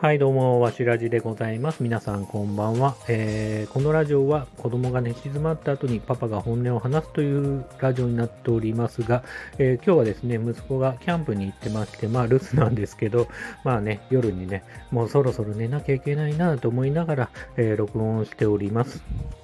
はい、どうも、わしらじでございます。皆さん、こんばんは、えー、このラジオは子供が寝静まった後にパパが本音を話すというラジオになっておりますが、えー、今日はですね、息子がキャンプに行ってまして、まあ、留守なんですけど、まあね、夜にね、もうそろそろ寝なきゃいけないなと思いながら、えー、録音しております。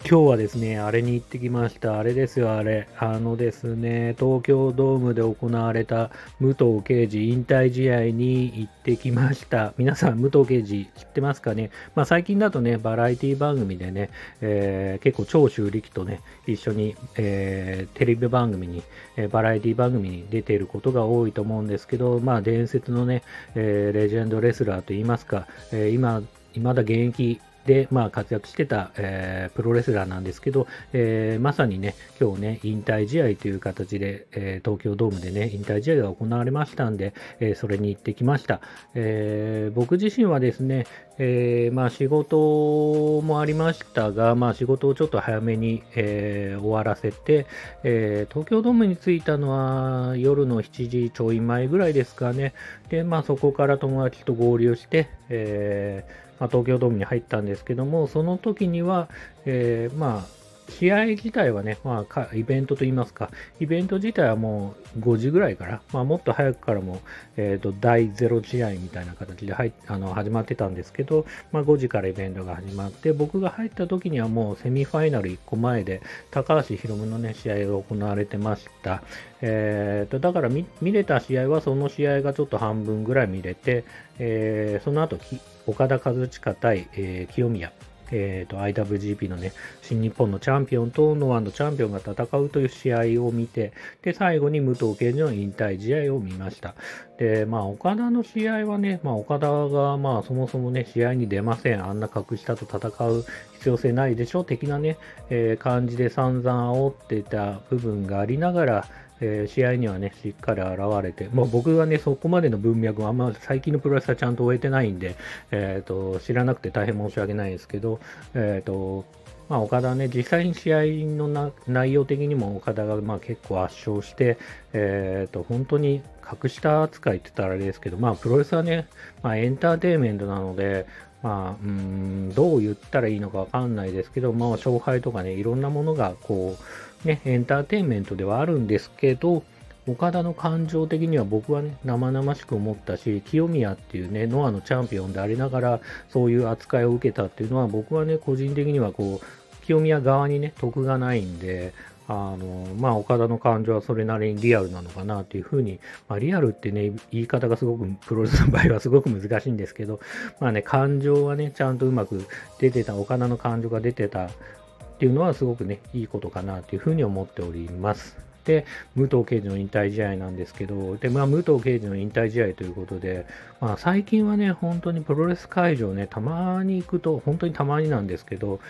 今日はですね、あれに行ってきました。あれですよ、あれ。あのですね、東京ドームで行われた武藤敬司引退試合に行ってきました。皆さん、武藤ゲージ知ってますかね、まあ、最近だとね、バラエティ番組でね、えー、結構長州力とね、一緒に、えー、テレビ番組に、え、バラエティ番組に出ていることが多いと思うんですけど、まあ、伝説のね、えレジェンドレスラーといいますか、え今、未だ現役で、まあ、活躍してた、えー、プロレスラーなんですけど、えー、まさにね、今日ね、引退試合という形で、えー、東京ドームでね、引退試合が行われましたんで、えそれに行ってきました。え僕自身はですね、えまあ、仕事もありましたが、まあ、仕事をちょっと早めに、え終わらせて、え東京ドームに着いたのは夜の7時ちょい前ぐらいですかね。で、まあ、そこから友達と合流して、えーまあ、東京ドームに入ったんですけども、その時には、えー、まあ、試合自体はね、まあ、イベントといいますか、イベント自体はもう5時ぐらいから、まあ、もっと早くからも、えっ、ー、と、第0試合みたいな形で入あの始まってたんですけど、まあ、5時からイベントが始まって、僕が入った時にはもうセミファイナル1個前で、高橋宏夢のね、試合が行われてました。えっ、ー、と、だから見れた試合はその試合がちょっと半分ぐらい見れて、えー、その後、岡田和親対、えー、清宮、えーと、IWGP のね、新日本のチャンピオンとノアのチャンピオンが戦うという試合を見て、で、最後に武藤敬司の引退試合を見ました。で、まあ、岡田の試合はね、まあ、岡田が、まあ、そもそもね、試合に出ません。あんな格下と戦う必要性ないでしょ的なね、えー、感じで散々煽ってた部分がありながら、えー、試合にはね、しっかり現れて、まあ、僕はね、そこまでの文脈はあんま最近のプロレスはちゃんと終えてないんで、えーと、知らなくて大変申し訳ないですけど、えーとまあ、岡田ね、実際に試合の内容的にも岡田がまあ結構圧勝して、えーと、本当に格下扱いって言ったらあれですけど、まあ、プロレスはね、まあ、エンターテインメントなので、まあ、うん、どう言ったらいいのかわかんないですけど、まあ、勝敗とかね、いろんなものが、こう、ね、エンターテインメントではあるんですけど、岡田の感情的には僕はね、生々しく思ったし、清宮っていうね、ノアのチャンピオンでありながら、そういう扱いを受けたっていうのは、僕はね、個人的にはこう、清宮側にね、得がないんで、あの、まあ、岡田の感情はそれなりにリアルなのかなというふうに、まあ、リアルってね、言い方がすごく、プロレスの場合はすごく難しいんですけど、まあね、感情はね、ちゃんとうまく出てた、岡田の感情が出てたっていうのはすごくね、いいことかなというふうに思っております。で、武藤敬司の引退試合なんですけど、で、まあ、武藤敬司の引退試合ということで、まあ、最近はね、本当にプロレス会場ね、たまに行くと、本当にたまになんですけど、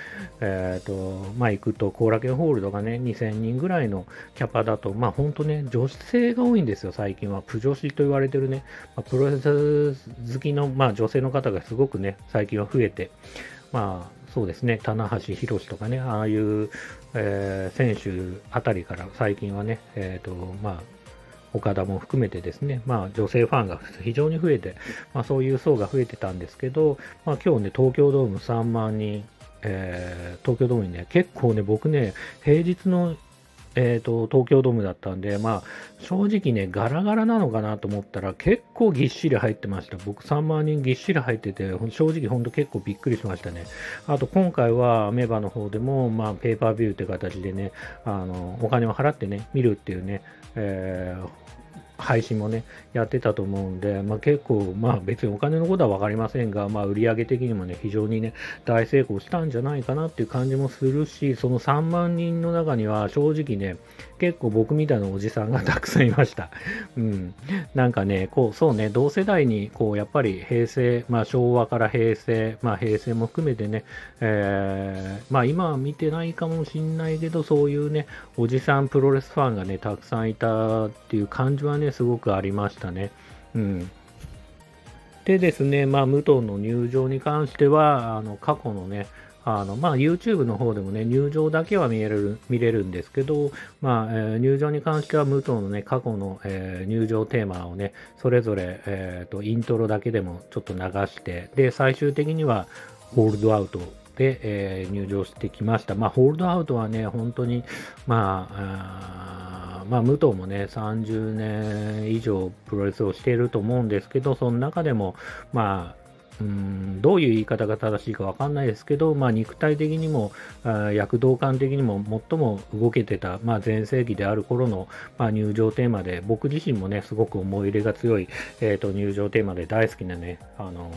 えっ、ー、と、まあ、行くと、後楽園ホールとかね、2000人ぐらいのキャパだと、まあ、本当ね、女性が多いんですよ、最近は。プ女子と言われてるね、まあ、プロレス好きの、まあ、女性の方がすごくね、最近は増えて、まあ、そうですね、棚橋宏とかね、ああいう、えー、選手あたりから最近はね、え、ー、と、まあ、岡田も含めてですね、まあ、女性ファンが非常に増えて、まあ、そういう層が増えてたんですけど、まあ、今日ね、東京ドーム3万人、えー、東京ドームにね、結構ね、僕ね、平日のえーと、東京ドームだったんで、まあ、正直ね、ガラガラなのかなと思ったら、結構ぎっしり入ってました。僕3万人ぎっしり入ってて、正直ほんと結構びっくりしましたね。あと、今回はメバの方でも、まあ、ペーパービューって形でね、あの、お金を払ってね、見るっていうね、えー配信もね、やってたと思うんで、まあ、結構、まあ別にお金のことは分かりませんが、まあ売上的にもね、非常にね、大成功したんじゃないかなっていう感じもするし、その3万人の中には正直ね、結構僕みたいなおじさんがたくさんいました。うん。なんかね、こう、そうね、同世代に、こう、やっぱり平成、まあ昭和から平成、まあ平成も含めてね、えー、まあ今は見てないかもしんないけど、そういうね、おじさんプロレスファンがね、たくさんいたっていう感じはね、すごくありましたね。うん。でですね、まあ、武藤の入場に関しては、あの過去のね、あの、まあ、YouTube の方でもね、入場だけは見れる、見れるんですけど、まあ、えー、入場に関しては武藤のね、過去の、えー、入場テーマをね、それぞれ、えっ、と、イントロだけでもちょっと流して、で、最終的には、ホールドアウトで、えー、入場してきました。まあ、ホールドアウトはね、本当に、まあ、あまあ、武藤もね、30年以上プロレスをしていると思うんですけど、その中でも、まあ、うんどういう言い方が正しいか分かんないですけど、まあ、肉体的にも躍動感的にも最も動けてた、まあ、前世紀である頃の、まあ、入場テーマで僕自身もねすごく思い入れが強い、えーと、入場テーマで大好きなね、あの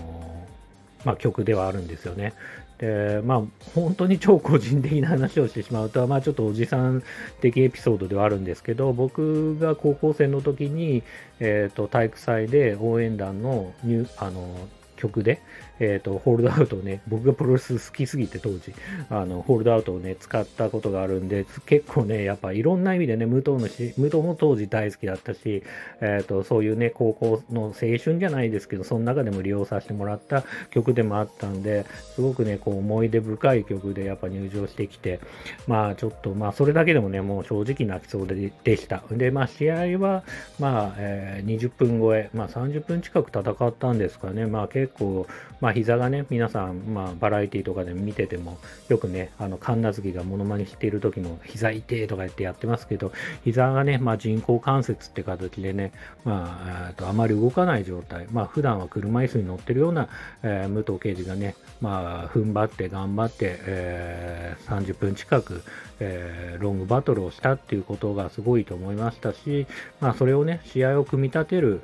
ー、まあ、曲ではあるんですよね。で、まあ、本当に超個人的な話をしてしまうと、まあ、ちょっとおじさん的エピソードではあるんですけど、僕が高校生の時に、えっ、ー、と、体育祭で応援団の入、あの、曲で、えっ、ー、と、ホールドアウトをね、僕がプロレス好きすぎて当時、あの、ホールドアウトをね、使ったことがあるんで、結構ね、やっぱいろんな意味でね、武藤のし、武藤も当時大好きだったし、えっ、ー、と、そういうね、高校の青春じゃないですけど、その中でも利用させてもらった曲でもあったんで、すごくね、こう思い出深い曲でやっぱ入場してきて、まあちょっと、まあそれだけでもね、もう正直泣きそうででした。で、まあ試合は、まあ、えー、20分超え、まあ30分近く戦ったんですかね、まあ結構、まあ膝がね、皆さん、まあ、バラエティとかで見てても、よくね、あの、神奈月がモノマネしている時も、膝痛いとか言ってやってますけど、膝がね、まあ、人工関節って形でね、まあ、とあまり動かない状態、まあ、普段は車椅子に乗ってるような、えー、武藤刑事がね、まあ、踏ん張って頑張って、えー、30分近く、えー、ロングバトルをしたっていうことがすごいと思いましたし、まあ、それをね、試合を組み立てる、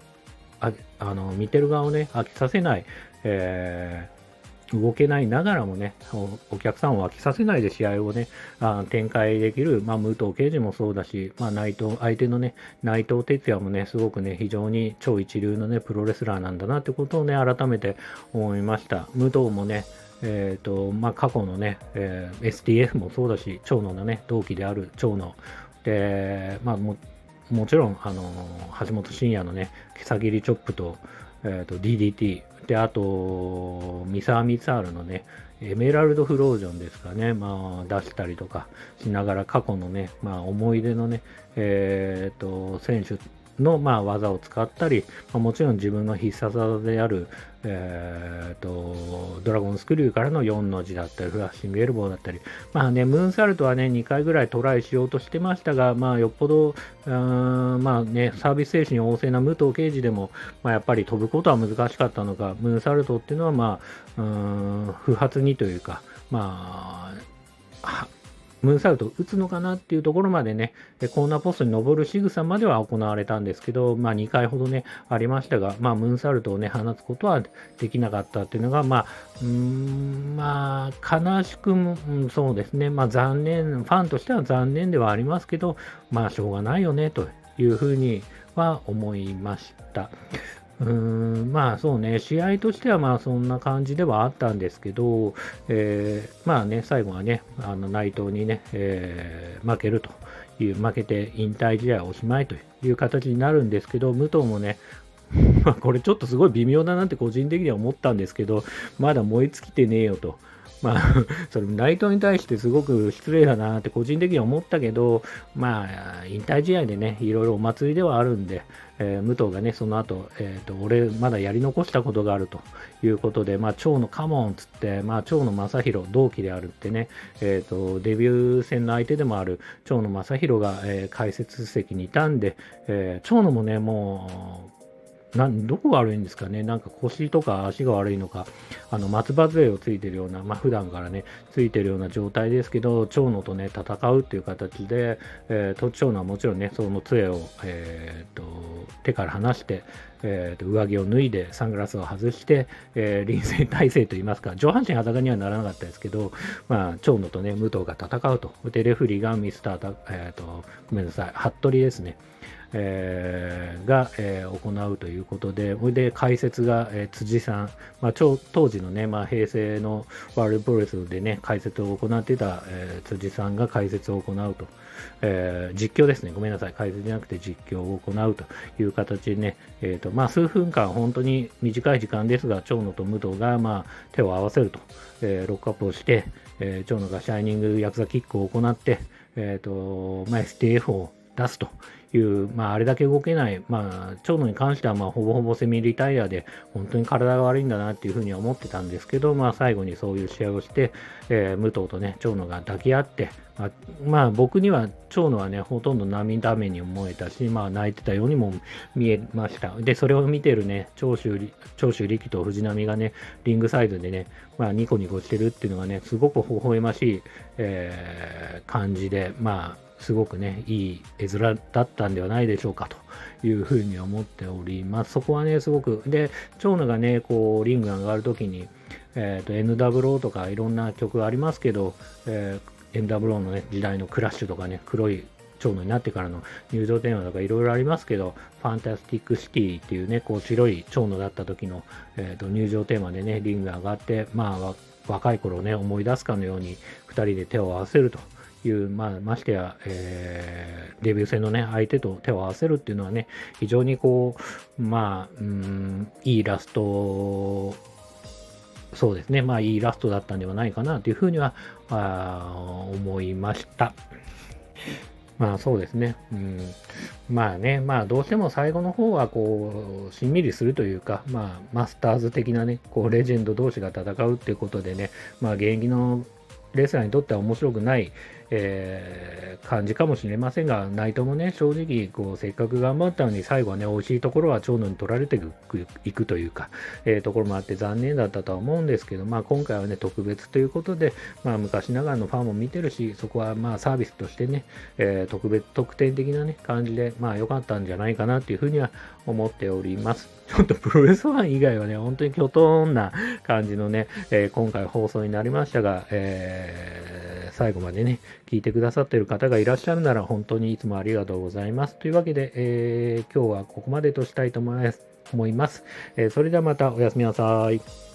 ああの見てる側をね、飽きさせない、えー、動けないながらもねお、客さんを飽きさせないで試合をね、あ展開できる、まあ、武藤敬司もそうだし、まあ、内藤、相手のね、内藤哲也もね、すごくね、非常に超一流のね、プロレスラーなんだなってことをね、改めて思いました。武藤もね、えーとまあ、過去のね、えー、STF もそうだし、長野のね、同期である長野で、まあ、ももちろん、あの橋本真也のね、けさ切りチョップと、えーと、DDT、で、あと、ミサーミツァールのね、エメラルドフロージョンですかね、まあ、出したりとかしながら過去のね、まあ、思い出のね、えっ、ー、と、選手の、まあ、技を使ったり、まあ、もちろん自分の必殺技である、えーと、ドラゴンスクリューからの4の字だったり、フラッシングエルボーだったり、まあね、ムーンサルトはね、2回ぐらいトライしようとしてましたが、まあ、よっぽど、まあね、サービス精神旺盛な武藤刑事でも、まあ、やっぱり飛ぶことは難しかったのか、ムーンサルトっていうのは、まあ、不発にというか、まあ、ムーンサルト打つのかなっていうところまでね、コーナーポストに登る仕草までは行われたんですけど、まあ2回ほどね、ありましたが、まあムーンサルトをね、放つことはできなかったっていうのが、まあ、うん、まあ、悲しくも、そうですね、まあ残念、ファンとしては残念ではありますけど、まあしょうがないよね、というふうには思いました。うーんまあそうね、試合としてはまあそんな感じではあったんですけど、えー、まあね、最後はね、あの内藤にね、えー、負けるという、負けて引退試合おしまいという形になるんですけど、武藤もね、まこれちょっとすごい微妙だなって個人的には思ったんですけど、まだ燃え尽きてねえよと。まあ、それ内藤に対してすごく失礼だなって個人的には思ったけど、まあ、引退試合でね、いろいろお祭りではあるんで、えー、武藤がね、その後、えっ、ー、と、俺まだやり残したことがあるということで、まあ、長野カモンつって、まあ、長野正宏、同期であるってね、えっ、ー、と、デビュー戦の相手でもある長野正宏が、え、解説席にいたんで、えー、長野もね、もう、などこが悪いんですかね、なんか腰とか足が悪いのか、あの松葉杖をついてるような、まあ普段からね、ついてるような状態ですけど、長野とね、戦うっていう形で、えー、と長野はもちろんね、その杖を、えーと、手から離して、えーと、上着を脱いで、サングラスを外して、えー、臨戦態勢といいますか、上半身裸にはならなかったですけど、まあ、長野とね、武藤が戦うと。で、レフリーがミスター、えーと、ごめんなさい、服部ですね。えー、が、えー、行うということで、それで解説が、えー、辻さん、まあ、当時のね、まあ、平成のワールドプロレスでね、解説を行っていた、えー、辻さんが解説を行うと。えー、実況ですね。ごめんなさい。解説じゃなくて実況を行うという形でね、えーとまあ、数分間、本当に短い時間ですが、長野と武藤が、まあ、手を合わせると、えー、ロックアップをして、えー、長野がシャイニングヤクザキックを行って、えーとまあ、STF を出すという、まあ、あれだけ動けない、まあ、長野に関しては、まあ、ほぼほぼセミリタイヤで、本当に体が悪いんだなっていうふうには思ってたんですけど、まあ、最後にそういう試合をして、えー、武藤とね、長野が抱き合って、まあ、まあ、僕には長野はね、ほとんど涙目に思えたし、まあ、泣いてたようにも見えました。で、それを見てるね、長州長州力と藤波がね、リングサイドでね、まあ、ニコニコしてるっていうのがね、すごく微笑ましい、えー、感じで、まあ、すごくね、いい絵面だったんではないでしょうかというふうに思っております。そこはね、すごく、で、蝶野がね、こう、リングに上がるときに、えっ、ー、と、NWO とかいろんな曲ありますけど、えー、NWO のね、時代のクラッシュとかね、黒い蝶野になってからの入場テーマとかいろいろありますけど、 Fantastic City っていうね、こう白い蝶野だった時の、えーと、入場テーマでね、リングに上がって、まあ、若い頃ね、思い出すかのように2人で手を合わせるという、まあ、ましてや、えー、デビュー戦のね、相手と手を合わせるっていうのはね、非常にこう、まあ、うん、いいラスト、そうですね、まあ、いいラストだったんではないかなというふうにはあ思いました。まあそうですね。うん。まあね、まあどうしても最後の方はこう、しんみりするというか、まあマスターズ的なね、こうレジェンド同士が戦うっていうことでね、まあ現役のレスラーにとっては面白くない、えー、感じかもしれませんが、内藤もね、正直、こう、せっかく頑張ったのに、最後はね、美味しいところは長野に取られていくというか、えー、ところもあって残念だったとは思うんですけど、まあ、今回はね、特別ということで、まあ、昔ながらのファンも見てるし、そこはまあ、サービスとしてね、えー、特別、特典的なね、感じで、まあ、良かったんじゃないかなというふうには思っております。ちょっとプロレスファン以外はね、本当にきょとんな感じのね、えー、今回放送になりましたが、えー、最後までね、聞いてくださっている方がいらっしゃるなら本当にいつもありがとうございます。というわけで、えー、今日はここまでとしたいと思います。思いますえー、それではまたおやすみなさい。